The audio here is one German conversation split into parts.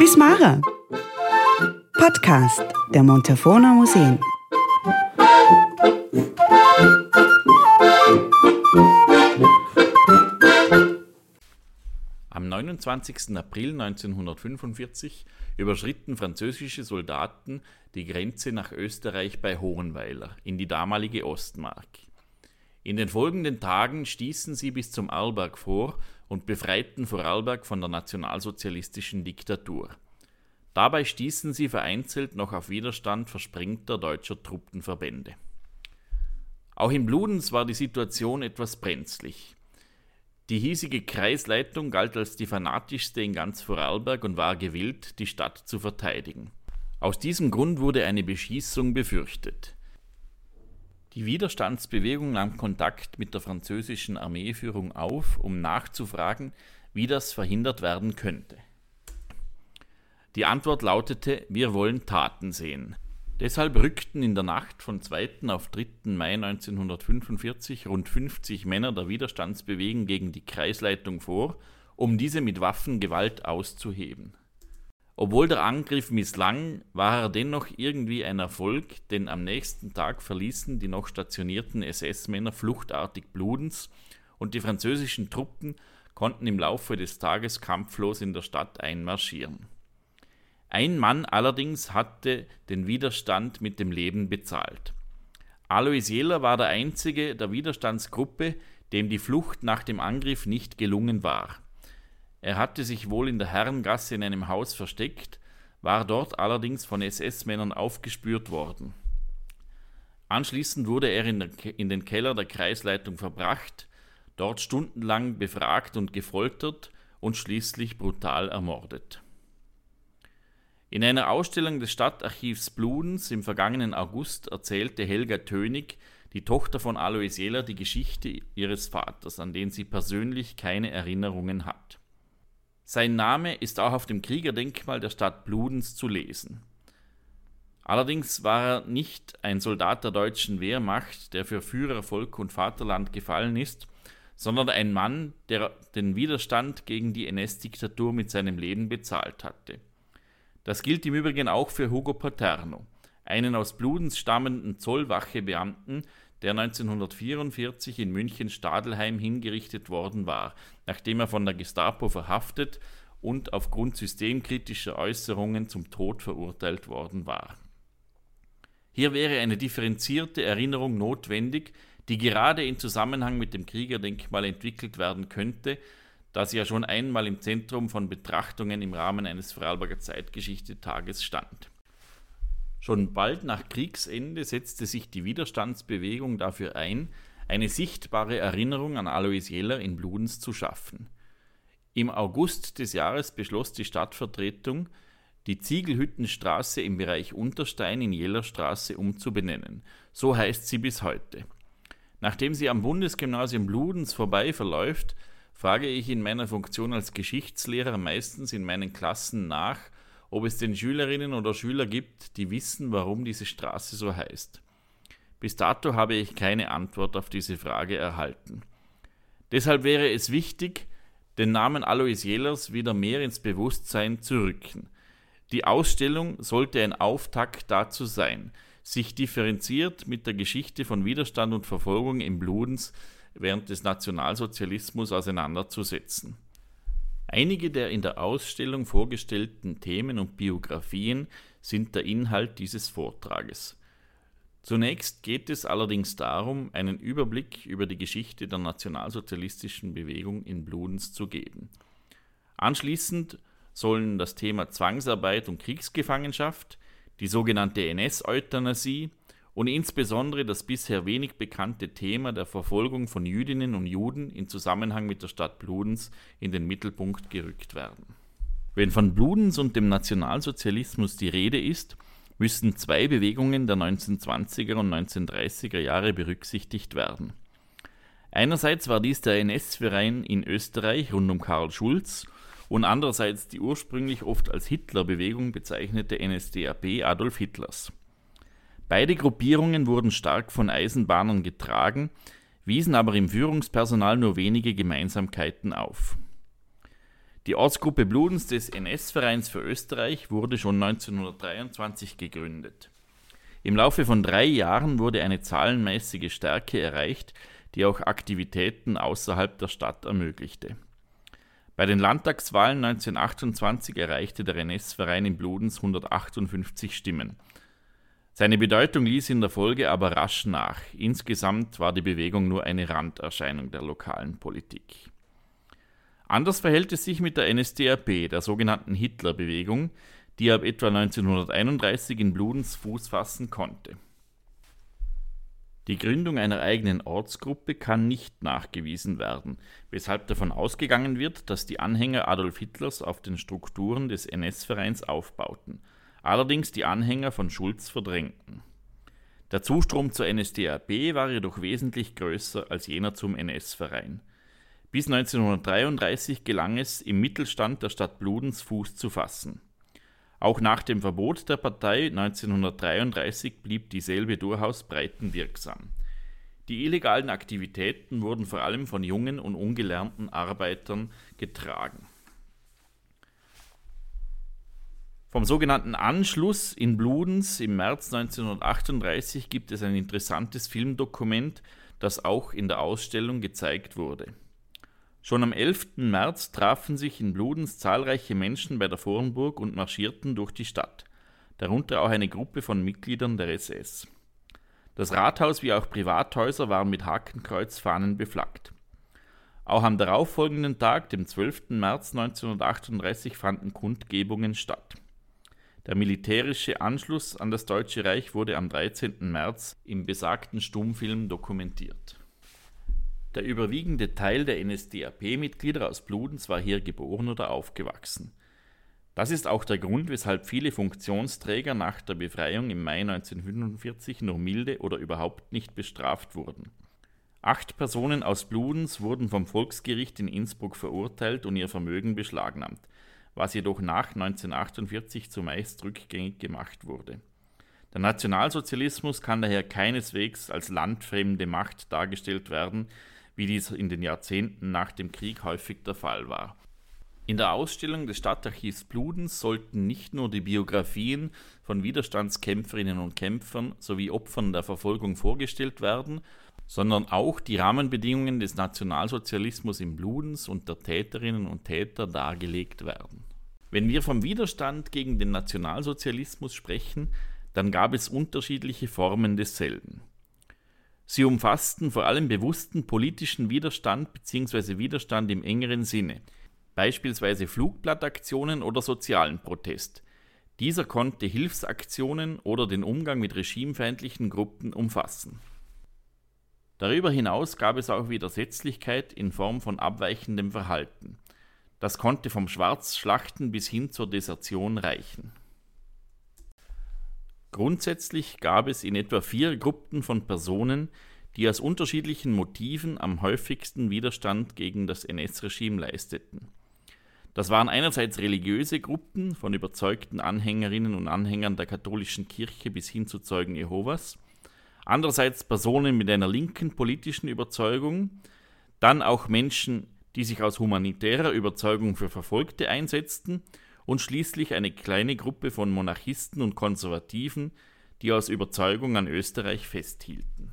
Bismara. Podcast der Montafona Museen. Am 29. April 1945 überschritten französische Soldaten die Grenze nach Österreich bei Hohenweiler in die damalige Ostmark. In den folgenden Tagen stießen sie bis zum Arlberg vor und befreiten Vorarlberg von der nationalsozialistischen Diktatur. Dabei stießen sie vereinzelt noch auf Widerstand versprengter deutscher Truppenverbände. Auch in Bludenz war die Situation etwas brenzlig. Die hiesige Kreisleitung galt als die fanatischste in ganz Vorarlberg und war gewillt, die Stadt zu verteidigen. Aus diesem Grund wurde eine Beschießung befürchtet. Die Widerstandsbewegung nahm Kontakt mit der französischen Armeeführung auf, um nachzufragen, wie das verhindert werden könnte. Die Antwort lautete, wir wollen Taten sehen. Deshalb rückten in der Nacht von 2. auf 3. Mai 1945 rund 50 Männer der Widerstandsbewegung gegen die Kreisleitung vor, um diese mit Waffengewalt auszuheben. Obwohl der Angriff misslang, war er dennoch irgendwie ein Erfolg, denn am nächsten Tag verließen die noch stationierten SS-Männer fluchtartig Bludens und die französischen Truppen konnten im Laufe des Tages kampflos in der Stadt einmarschieren. Ein Mann allerdings hatte den Widerstand mit dem Leben bezahlt. Alois Jeller war der einzige der Widerstandsgruppe, dem die Flucht nach dem Angriff nicht gelungen war. Er hatte sich wohl in der Herrengasse in einem Haus versteckt, war dort allerdings von SS-Männern aufgespürt worden. Anschließend wurde er in, den Keller der Kreisleitung verbracht, dort stundenlang befragt und gefoltert und schließlich brutal ermordet. In einer Ausstellung des Stadtarchivs Bludens im vergangenen August erzählte Helga Tönig, die Tochter von Alois Jeller, die Geschichte ihres Vaters, an den sie persönlich keine Erinnerungen hat. Sein Name ist auch auf dem Kriegerdenkmal der Stadt Bludenz zu lesen. Allerdings war er nicht ein Soldat der deutschen Wehrmacht, der für Führer, Volk und Vaterland gefallen ist, sondern ein Mann, der den Widerstand gegen die NS-Diktatur mit seinem Leben bezahlt hatte. Das gilt im Übrigen auch für Hugo Paterno, einen aus Bludenz stammenden Zollwachebeamten, der 1944 in München Stadelheim hingerichtet worden war, nachdem er von der Gestapo verhaftet und aufgrund systemkritischer Äußerungen zum Tod verurteilt worden war. Hier wäre eine differenzierte Erinnerung notwendig, die gerade in Zusammenhang mit dem Kriegerdenkmal entwickelt werden könnte, da sie ja schon einmal im Zentrum von Betrachtungen im Rahmen eines Vorarlberger Zeitgeschichte-Tages stand. Schon bald nach Kriegsende setzte sich die Widerstandsbewegung dafür ein, eine sichtbare Erinnerung an Alois Jeller in Bludenz zu schaffen. Im August des Jahres beschloss die Stadtvertretung, die Ziegelhüttenstraße im Bereich Unterstein in Jellerstraße umzubenennen. So heißt sie bis heute. Nachdem sie am Bundesgymnasium Bludenz vorbei verläuft, frage ich in meiner Funktion als Geschichtslehrer meistens in meinen Klassen nach, ob es denn Schülerinnen oder Schüler gibt, die wissen, warum diese Straße so heißt. Bis dato habe ich keine Antwort auf diese Frage erhalten. Deshalb wäre es wichtig, den Namen Alois Jellers wieder mehr ins Bewusstsein zu rücken. Die Ausstellung sollte ein Auftakt dazu sein, sich differenziert mit der Geschichte von Widerstand und Verfolgung im Bludens während des Nationalsozialismus auseinanderzusetzen. Einige der in der Ausstellung vorgestellten Themen und Biografien sind der Inhalt dieses Vortrages. Zunächst geht es allerdings darum, einen Überblick über die Geschichte der nationalsozialistischen Bewegung in Bludenz zu geben. Anschließend sollen das Thema Zwangsarbeit und Kriegsgefangenschaft, die sogenannte NS-Euthanasie und insbesondere das bisher wenig bekannte Thema der Verfolgung von Jüdinnen und Juden in Zusammenhang mit der Stadt Bludenz in den Mittelpunkt gerückt werden. Wenn von Bludenz und dem Nationalsozialismus die Rede ist, müssen zwei Bewegungen der 1920er und 1930er Jahre berücksichtigt werden. Einerseits war dies der NS-Verein in Österreich rund um Karl Schulz und andererseits die ursprünglich oft als Hitlerbewegung bezeichnete NSDAP Adolf Hitlers. Beide Gruppierungen wurden stark von Eisenbahnern getragen, wiesen aber im Führungspersonal nur wenige Gemeinsamkeiten auf. Die Ortsgruppe Bludens des NS-Vereins für Österreich wurde schon 1923 gegründet. Im Laufe von drei Jahren wurde eine zahlenmäßige Stärke erreicht, die auch Aktivitäten außerhalb der Stadt ermöglichte. Bei den Landtagswahlen 1928 erreichte der NS-Verein in Bludens 158 Stimmen. Seine Bedeutung ließ in der Folge aber rasch nach. Insgesamt war die Bewegung nur eine Randerscheinung der lokalen Politik. Anders verhält es sich mit der NSDAP, der sogenannten Hitlerbewegung, die ab etwa 1931 in Bludens Fuß fassen konnte. Die Gründung einer eigenen Ortsgruppe kann nicht nachgewiesen werden, weshalb davon ausgegangen wird, dass die Anhänger Adolf Hitlers auf den Strukturen des NS-Vereins aufbauten, allerdings die Anhänger von Schulz verdrängten. Der Zustrom zur NSDAP war jedoch wesentlich größer als jener zum NS-Verein. Bis 1933 gelang es, im Mittelstand der Stadt Bludens Fuß zu fassen. Auch nach dem Verbot der Partei 1933 blieb dieselbe durchaus breitenwirksam. Die illegalen Aktivitäten wurden vor allem von jungen und ungelernten Arbeitern getragen. Vom sogenannten Anschluss in Bludens im März 1938 gibt es ein interessantes Filmdokument, das auch in der Ausstellung gezeigt wurde. Schon am 11. März trafen sich in Bludens zahlreiche Menschen bei der Vornburg und marschierten durch die Stadt, darunter auch eine Gruppe von Mitgliedern der SS. Das Rathaus wie auch Privathäuser waren mit Hakenkreuzfahnen beflaggt. Auch am darauffolgenden Tag, dem 12. März 1938, fanden Kundgebungen statt. Der militärische Anschluss an das Deutsche Reich wurde am 13. März im besagten Stummfilm dokumentiert. Der überwiegende Teil der NSDAP-Mitglieder aus Bludens war hier geboren oder aufgewachsen. Das ist auch der Grund, weshalb viele Funktionsträger nach der Befreiung im Mai 1945 nur milde oder überhaupt nicht bestraft wurden. Acht Personen aus Bludens wurden vom Volksgericht in Innsbruck verurteilt und ihr Vermögen beschlagnahmt, was jedoch nach 1948 zumeist rückgängig gemacht wurde. Der Nationalsozialismus kann daher keineswegs als landfremde Macht dargestellt werden, wie dies in den Jahrzehnten nach dem Krieg häufig der Fall war. In der Ausstellung des Stadtarchivs Bludens sollten nicht nur die Biografien von Widerstandskämpferinnen und Kämpfern sowie Opfern der Verfolgung vorgestellt werden, sondern auch die Rahmenbedingungen des Nationalsozialismus in Bludens und der Täterinnen und Täter dargelegt werden. Wenn wir vom Widerstand gegen den Nationalsozialismus sprechen, dann gab es unterschiedliche Formen desselben. Sie umfassten vor allem bewussten politischen Widerstand bzw. Widerstand im engeren Sinne, beispielsweise Flugblattaktionen oder sozialen Protest. Dieser konnte Hilfsaktionen oder den Umgang mit regimefeindlichen Gruppen umfassen. Darüber hinaus gab es auch Widersetzlichkeit in Form von abweichendem Verhalten. Das konnte vom Schwarzschlachten bis hin zur Desertion reichen. Grundsätzlich gab es in etwa vier Gruppen von Personen, die aus unterschiedlichen Motiven am häufigsten Widerstand gegen das NS-Regime leisteten. Das waren einerseits religiöse Gruppen von überzeugten Anhängerinnen und Anhängern der katholischen Kirche bis hin zu Zeugen Jehovas, andererseits Personen mit einer linken politischen Überzeugung, dann auch Menschen, die sich aus humanitärer Überzeugung für Verfolgte einsetzten und schließlich eine kleine Gruppe von Monarchisten und Konservativen, die aus Überzeugung an Österreich festhielten.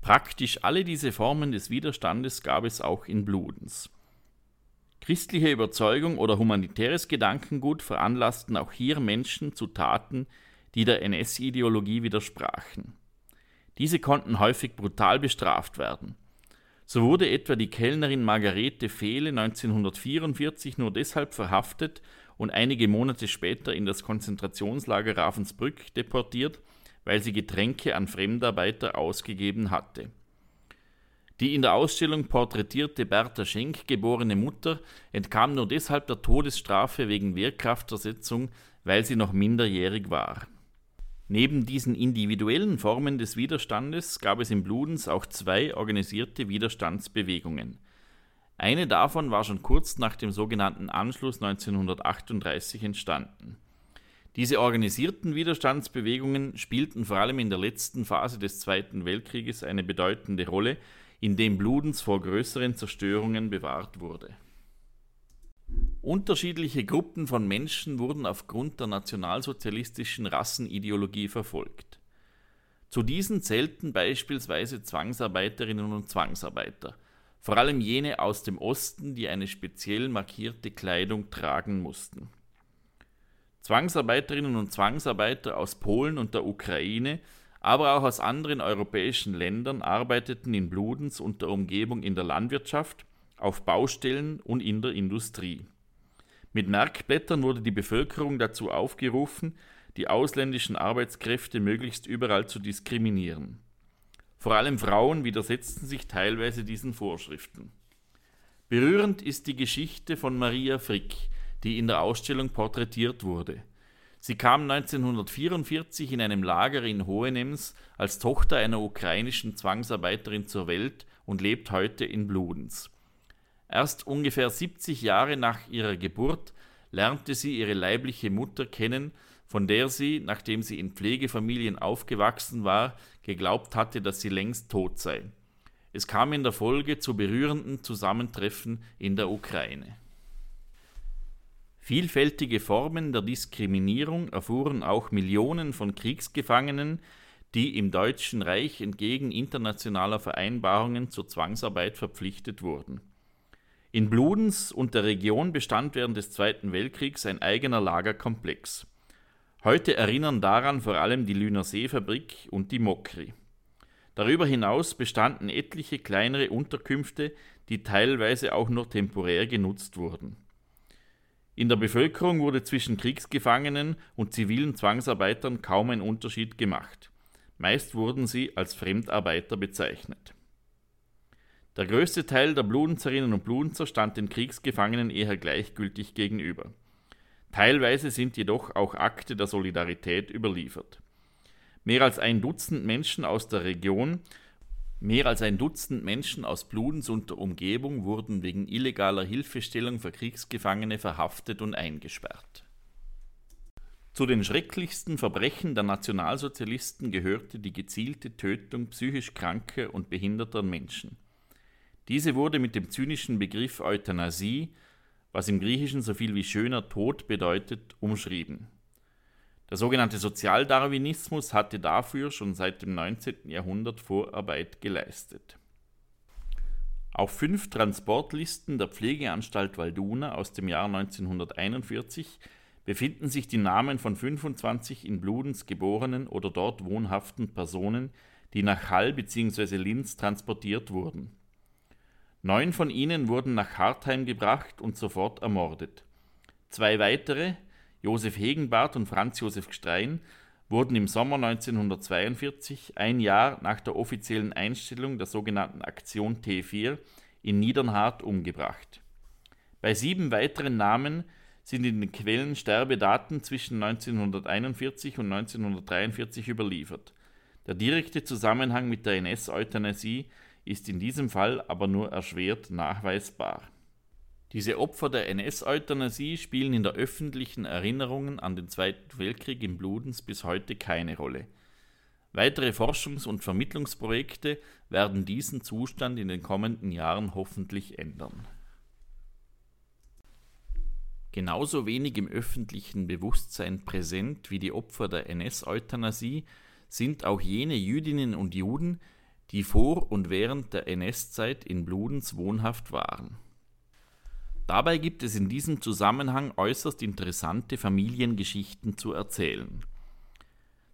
Praktisch alle diese Formen des Widerstandes gab es auch in Bludens. Christliche Überzeugung oder humanitäres Gedankengut veranlassten auch hier Menschen zu Taten, die der NS-Ideologie widersprachen. Diese konnten häufig brutal bestraft werden. So wurde etwa die Kellnerin Margarete Fehle 1944 nur deshalb verhaftet und einige Monate später in das Konzentrationslager Ravensbrück deportiert, weil sie Getränke an Fremdarbeiter ausgegeben hatte. Die in der Ausstellung porträtierte Bertha Schenk geborene Mutter entkam nur deshalb der Todesstrafe wegen Wehrkraftersetzung, weil sie noch minderjährig war. Neben diesen individuellen Formen des Widerstandes gab es in Bludens auch zwei organisierte Widerstandsbewegungen. Eine davon war schon kurz nach dem sogenannten Anschluss 1938 entstanden. Diese organisierten Widerstandsbewegungen spielten vor allem in der letzten Phase des Zweiten Weltkrieges eine bedeutende Rolle, in dem Bludens vor größeren Zerstörungen bewahrt wurde Unterschiedliche Gruppen von Menschen wurden aufgrund der nationalsozialistischen Rassenideologie verfolgt. Zu diesen zählten beispielsweise Zwangsarbeiterinnen und Zwangsarbeiter, vor allem jene aus dem Osten, die eine speziell markierte Kleidung tragen mussten. Zwangsarbeiterinnen und Zwangsarbeiter aus Polen und der Ukraine, aber auch aus anderen europäischen Ländern arbeiteten in Bludenz und der Umgebung in der Landwirtschaft, auf Baustellen und in der Industrie. Mit Merkblättern wurde die Bevölkerung dazu aufgerufen, die ausländischen Arbeitskräfte möglichst überall zu diskriminieren. Vor allem Frauen widersetzten sich teilweise diesen Vorschriften. Berührend ist die Geschichte von Maria Frick, die in der Ausstellung porträtiert wurde. Sie kam 1944 in einem Lager in Hohenems als Tochter einer ukrainischen Zwangsarbeiterin zur Welt und lebt heute in Bludenz. Erst ungefähr 70 Jahre nach ihrer Geburt lernte sie ihre leibliche Mutter kennen, von der sie, nachdem sie in Pflegefamilien aufgewachsen war, geglaubt hatte, dass sie längst tot sei. Es kam in der Folge zu berührenden Zusammentreffen in der Ukraine. Vielfältige Formen der Diskriminierung erfuhren auch Millionen von Kriegsgefangenen, die im Deutschen Reich entgegen internationaler Vereinbarungen zur Zwangsarbeit verpflichtet wurden. In Bludenz und der Region bestand während des Zweiten Weltkriegs ein eigener Lagerkomplex. Heute erinnern daran vor allem die Lüner Seefabrik und die Mokri. Darüber hinaus bestanden etliche kleinere Unterkünfte, die teilweise auch nur temporär genutzt wurden. In der Bevölkerung wurde zwischen Kriegsgefangenen und zivilen Zwangsarbeitern kaum ein Unterschied gemacht. Meist wurden sie als Fremdarbeiter bezeichnet. Der größte Teil der Bludenzerinnen und Bludenzer stand den Kriegsgefangenen eher gleichgültig gegenüber. Teilweise sind jedoch auch Akte der Solidarität überliefert. Mehr als ein Dutzend Menschen aus der Region, mehr als ein Dutzend Menschen aus Bludenz und der Umgebung wurden wegen illegaler Hilfestellung für Kriegsgefangene verhaftet und eingesperrt. Zu den schrecklichsten Verbrechen der Nationalsozialisten gehörte die gezielte Tötung psychisch kranker und behinderter Menschen. Diese wurde mit dem zynischen Begriff Euthanasie, was im Griechischen so viel wie schöner Tod bedeutet, umschrieben. Der sogenannte Sozialdarwinismus hatte dafür schon seit dem 19. Jahrhundert Vorarbeit geleistet. Auf fünf Transportlisten der Pflegeanstalt Walduna aus dem Jahr 1941 befinden sich die Namen von 25 in Bludenz geborenen oder dort wohnhaften Personen, die nach Hall bzw. Linz transportiert wurden. Neun von ihnen wurden nach Hartheim gebracht und sofort ermordet. Zwei weitere, Josef Hegenbart und Franz Josef Gstrein, wurden im Sommer 1942, ein Jahr nach der offiziellen Einstellung der sogenannten Aktion T4, in Niedernhart umgebracht. Bei sieben weiteren Namen sind in den Quellen Sterbedaten zwischen 1941 und 1943 überliefert. Der direkte Zusammenhang mit der NS-Euthanasie ist in diesem Fall aber nur erschwert nachweisbar. Diese Opfer der NS-Euthanasie spielen in der öffentlichen Erinnerung an den Zweiten Weltkrieg in Bludenz bis heute keine Rolle. Weitere Forschungs- und Vermittlungsprojekte werden diesen Zustand in den kommenden Jahren hoffentlich ändern. Genauso wenig im öffentlichen Bewusstsein präsent wie die Opfer der NS-Euthanasie sind auch jene Jüdinnen und Juden, die vor und während der NS-Zeit in Bludenz wohnhaft waren. Dabei gibt es in diesem Zusammenhang äußerst interessante Familiengeschichten zu erzählen.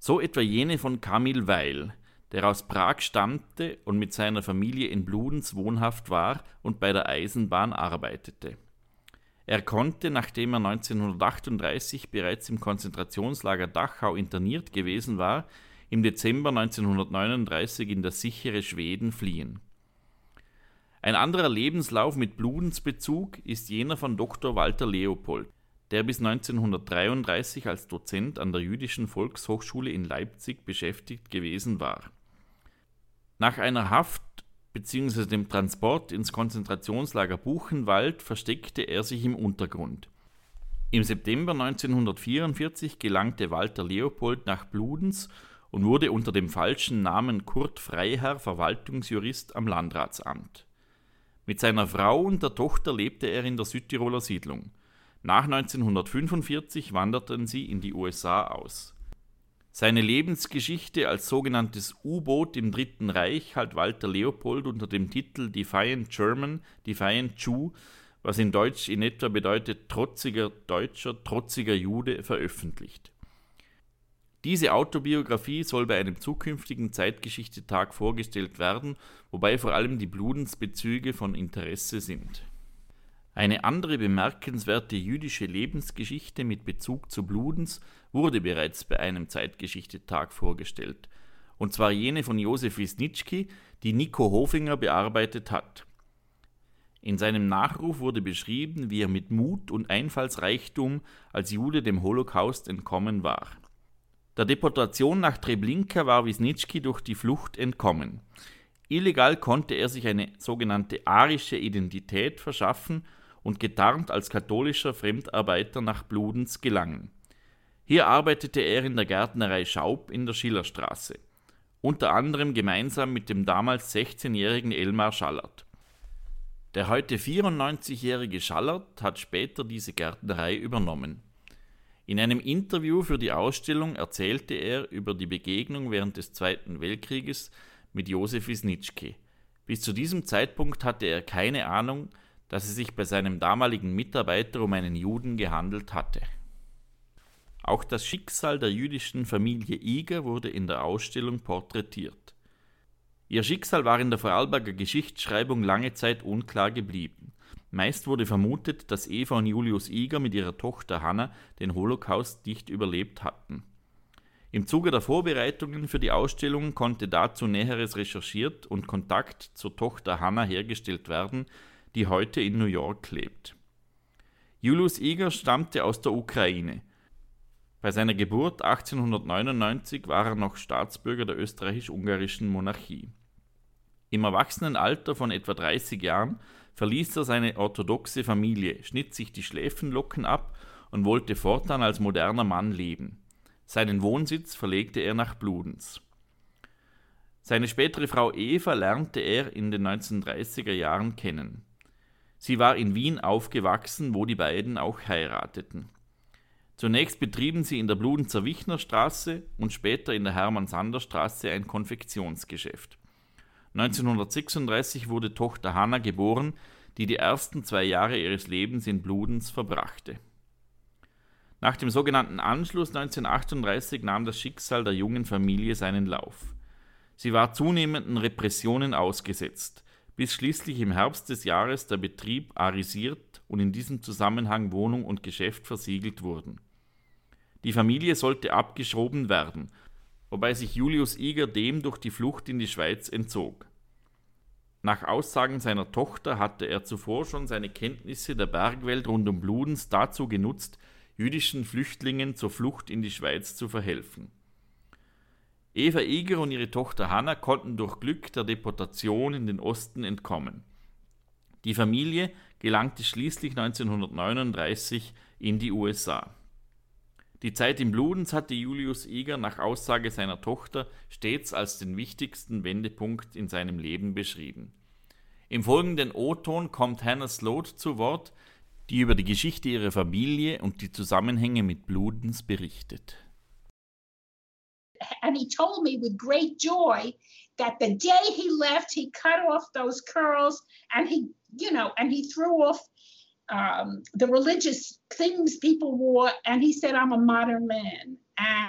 So etwa jene von Kamil Weil, der aus Prag stammte und mit seiner Familie in Bludenz wohnhaft war und bei der Eisenbahn arbeitete. Er konnte, nachdem er 1938 bereits im Konzentrationslager Dachau interniert gewesen war, im Dezember 1939 in das sichere Schweden fliehen. Ein anderer Lebenslauf mit Bludensbezug ist jener von Dr. Walter Leopold, der bis 1933 als Dozent an der Jüdischen Volkshochschule in Leipzig beschäftigt gewesen war. Nach einer Haft bzw. dem Transport ins Konzentrationslager Buchenwald versteckte er sich im Untergrund. Im September 1944 gelangte Walter Leopold nach Bludenz und wurde unter dem falschen Namen Kurt Freiherr Verwaltungsjurist am Landratsamt. Mit seiner Frau und der Tochter lebte er in der Südtiroler Siedlung. Nach 1945 wanderten sie in die USA aus. Seine Lebensgeschichte als sogenanntes U-Boot im Dritten Reich hat Walter Leopold unter dem Titel Defiant German, Defiant Jew, was in Deutsch in etwa bedeutet trotziger Deutscher, trotziger Jude, veröffentlicht. Diese Autobiografie soll bei einem zukünftigen Zeitgeschichtetag vorgestellt werden, wobei vor allem die Bludensbezüge von Interesse sind. Eine andere bemerkenswerte jüdische Lebensgeschichte mit Bezug zu Bludens wurde bereits bei einem Zeitgeschichtetag vorgestellt, und zwar jene von Josef Wisniewski, die Nico Hofinger bearbeitet hat. In seinem Nachruf wurde beschrieben, wie er mit Mut und Einfallsreichtum als Jude dem Holocaust entkommen war. Der Deportation nach Treblinka war Wisniewski durch die Flucht entkommen. Illegal konnte er sich eine sogenannte arische Identität verschaffen und getarnt als katholischer Fremdarbeiter nach Bludenz gelangen. Hier arbeitete er in der Gärtnerei Schaub in der Schillerstraße, unter anderem gemeinsam mit dem damals 16-jährigen Elmar Schallert. Der heute 94-jährige Schallert hat später diese Gärtnerei übernommen. In einem Interview für die Ausstellung erzählte er über die Begegnung während des Zweiten Weltkrieges mit Josef Wisniewski. Bis zu diesem Zeitpunkt hatte er keine Ahnung, dass es sich bei seinem damaligen Mitarbeiter um einen Juden gehandelt hatte. Auch das Schicksal der jüdischen Familie Iger wurde in der Ausstellung porträtiert. Ihr Schicksal war in der Vorarlberger Geschichtsschreibung lange Zeit unklar geblieben. Meist wurde vermutet, dass Eva und Julius Iger mit ihrer Tochter Hanna den Holocaust nicht überlebt hatten. Im Zuge der Vorbereitungen für die Ausstellung konnte dazu Näheres recherchiert und Kontakt zur Tochter Hanna hergestellt werden, die heute in New York lebt. Julius Iger stammte aus der Ukraine. Bei seiner Geburt 1899 war er noch Staatsbürger der österreichisch-ungarischen Monarchie. Im Erwachsenenalter von etwa 30 Jahren verließ er seine orthodoxe Familie, schnitt sich die Schläfenlocken ab und wollte fortan als moderner Mann leben. Seinen Wohnsitz verlegte er nach Bludenz. Seine spätere Frau Eva lernte er in den 1930er Jahren kennen. Sie war in Wien aufgewachsen, wo die beiden auch heirateten. Zunächst betrieben sie in der Bludenzer Wichnerstraße und später in der Hermann-Sander-Straße ein Konfektionsgeschäft. 1936 wurde Tochter Hanna geboren, die die ersten zwei Jahre ihres Lebens in Bludenz verbrachte. Nach dem sogenannten Anschluss 1938 nahm das Schicksal der jungen Familie seinen Lauf. Sie war zunehmenden Repressionen ausgesetzt, bis schließlich im Herbst des Jahres der Betrieb arisiert und in diesem Zusammenhang Wohnung und Geschäft versiegelt wurden. Die Familie sollte abgeschoben werden, wobei sich Julius Iger dem durch die Flucht in die Schweiz entzog. Nach Aussagen seiner Tochter hatte er zuvor schon seine Kenntnisse der Bergwelt rund um Bludens dazu genutzt, jüdischen Flüchtlingen zur Flucht in die Schweiz zu verhelfen. Eva Iger und ihre Tochter Hanna konnten durch Glück der Deportation in den Osten entkommen. Die Familie gelangte schließlich 1939 in die USA. Die Zeit im Bludens hatte Julius Iger nach Aussage seiner Tochter stets als den wichtigsten Wendepunkt in seinem Leben beschrieben. Im folgenden O-Ton kommt Hannah Sloat zu Wort, die über die Geschichte ihrer Familie und die Zusammenhänge mit Bludens berichtet. And he told me with great joy that the day he left, he cut off those curls and he, you know, and he threw off um, the religious things people wore, and he said, "I'm a modern man."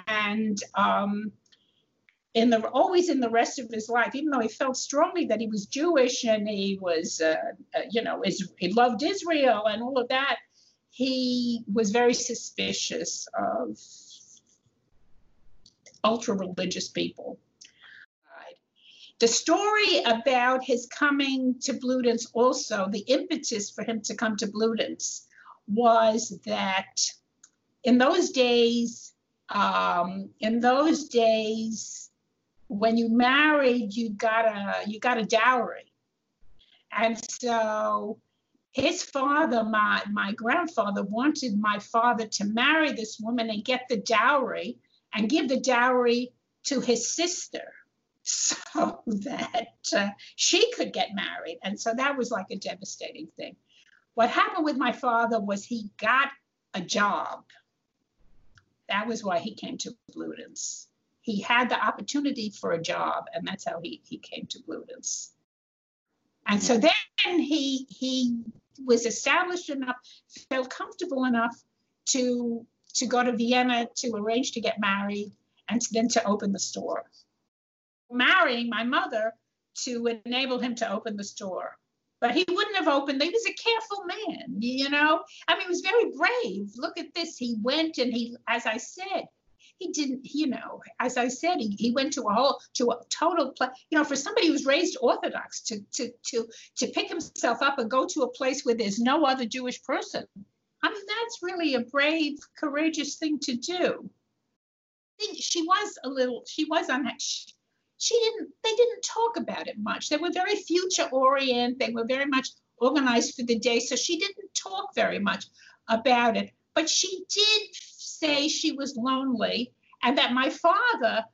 And um, in the always in the rest of his life, even though he felt strongly that he was Jewish and he was, uh, uh, you know, is, he loved Israel and all of that, he was very suspicious of ultra religious people the story about his coming to Bludenz also, the impetus for him to come to Bludenz was that in those days, um, in those days, when you married, you got a you got a dowry, and so his father, my my grandfather, wanted my father to marry this woman and get the dowry and give the dowry to his sister so that uh, she could get married. And so that was like a devastating thing. What happened with my father was he got a job. That was why he came to Bludenz. He had the opportunity for a job, and that's how he, he came to Bludenz. And so then he he was established enough, felt comfortable enough to to go to Vienna to arrange to get married and then to open the store. Marrying my mother to enable him to open the store. But he wouldn't have opened. He was a careful man, you know. I mean, he was very brave. Look at this. He went and he, as I said, he didn't, you know, as I said, he, he went to a whole, to a total, pla- you know, for somebody who's raised Orthodox to, to, to, to pick himself up and go to a place where there's no other Jewish person. I mean, that's really a brave, courageous thing to do. I think she was a little, she was on that. She, she didn't, they didn't talk about it much. They were very future oriented. They were very much organized for the day. So she didn't talk very much about it. But she did say she was lonely and that my father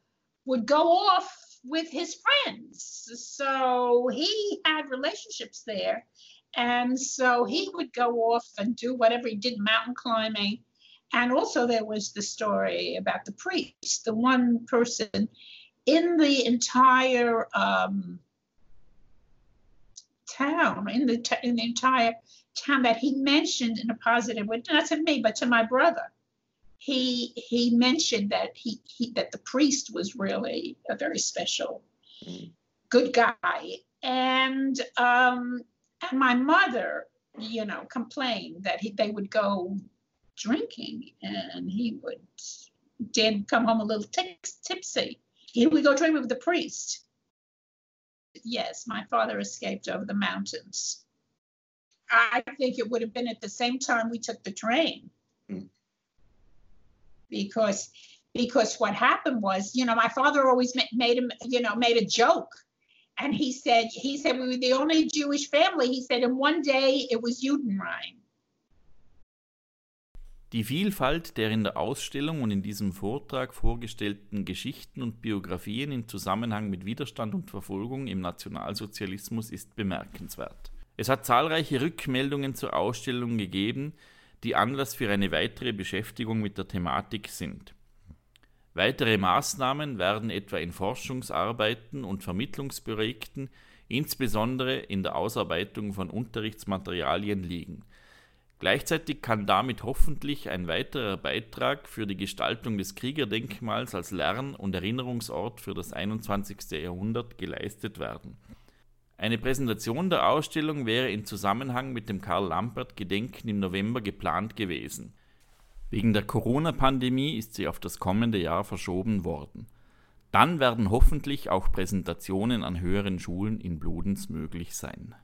would go off with his friends. So he had relationships there. And so he would go off and do whatever he did, mountain climbing. And also, there was the story about the priest, the one person in the entire um, town, in the, t- in the entire town that he mentioned in a positive way, not to me, but to my brother. He he mentioned that he, he that the priest was really a very special, mm. good guy, and um, and my mother, you know, complained that he, they would go drinking, and he would did come home a little t- tipsy. He would go drink with the priest. Yes, my father escaped over the mountains. I think it would have been at the same time we took the train. Mm. Because because what happened was, you know, my father always made him, you know, made a joke. And he said, he said we were the only Jewish family. He said, and one day it was Judenrein. Die Vielfalt der in der Ausstellung und in diesem Vortrag vorgestellten Geschichten und Biografien im Zusammenhang mit Widerstand und Verfolgung im Nationalsozialismus ist bemerkenswert. Es hat zahlreiche Rückmeldungen zur Ausstellung gegeben, die Anlass für eine weitere Beschäftigung mit der Thematik sind. Weitere Maßnahmen werden etwa in Forschungsarbeiten und Vermittlungsprojekten, insbesondere in der Ausarbeitung von Unterrichtsmaterialien liegen. Gleichzeitig kann damit hoffentlich ein weiterer Beitrag für die Gestaltung des Kriegerdenkmals als Lern- und Erinnerungsort für das 21. Jahrhundert geleistet werden. Eine Präsentation der Ausstellung wäre in Zusammenhang mit dem Karl Lampert Gedenken im November geplant gewesen. Wegen der Corona-Pandemie ist sie auf das kommende Jahr verschoben worden. Dann werden hoffentlich auch Präsentationen an höheren Schulen in Bludenz möglich sein